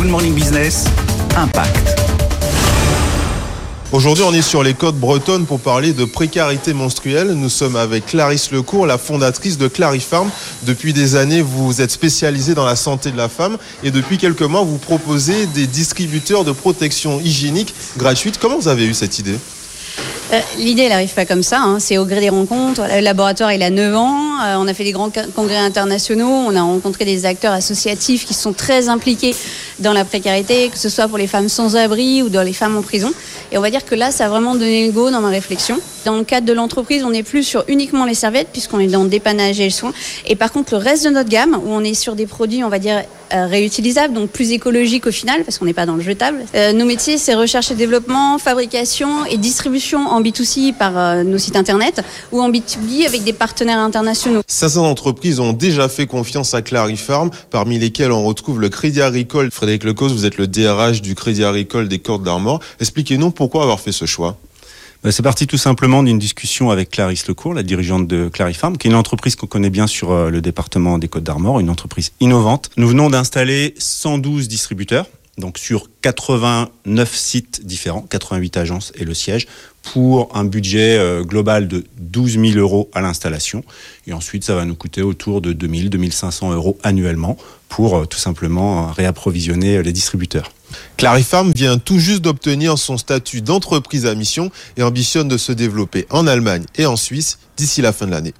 Good Morning Business, Impact. Aujourd'hui, on est sur les côtes bretonnes pour parler de précarité menstruelle. Nous sommes avec Clarisse Lecourt, la fondatrice de Clarifarm. Depuis des années, vous êtes spécialisée dans la santé de la femme et depuis quelques mois, vous proposez des distributeurs de protection hygiénique gratuite. Comment vous avez eu cette idée? Euh, L'idée, elle n'arrive pas comme ça. Hein. C'est au gré des rencontres. Le laboratoire, il a 9 ans. Euh, on a fait des grands congrès internationaux. On a rencontré des acteurs associatifs qui sont très impliqués dans la précarité, que ce soit pour les femmes sans abri ou dans les femmes en prison. Et on va dire que là, ça a vraiment donné le go dans ma réflexion. Dans le cadre de l'entreprise, on n'est plus sur uniquement les serviettes, puisqu'on est dans le dépannage et le soin. Et par contre, le reste de notre gamme, où on est sur des produits, on va dire, réutilisables, donc plus écologiques au final, parce qu'on n'est pas dans le jetable. Euh, nos métiers, c'est recherche et développement, fabrication et distribution en B2C par euh, nos sites internet ou en B2B avec des partenaires internationaux. 500 entreprises ont déjà fait confiance à Clarifarm, parmi lesquelles on retrouve le Crédit Agricole. Frédéric Lecause, vous êtes le DRH du Crédit Agricole des Cordes d'Armor. Expliquez-nous pourquoi avoir fait ce choix. Bah, c'est parti tout simplement d'une discussion avec Clarisse Lecourt, la dirigeante de Clarifarm, qui est une entreprise qu'on connaît bien sur euh, le département des Côtes d'Armor, une entreprise innovante. Nous venons d'installer 112 distributeurs, donc sur 89 sites différents, 88 agences et le siège, pour un budget euh, global de 12 000 euros à l'installation. Et ensuite, ça va nous coûter autour de 2 000, 2 500 euros annuellement pour euh, tout simplement réapprovisionner les distributeurs. Clarifarm vient tout juste d'obtenir son statut d'entreprise à mission et ambitionne de se développer en Allemagne et en Suisse d'ici la fin de l'année.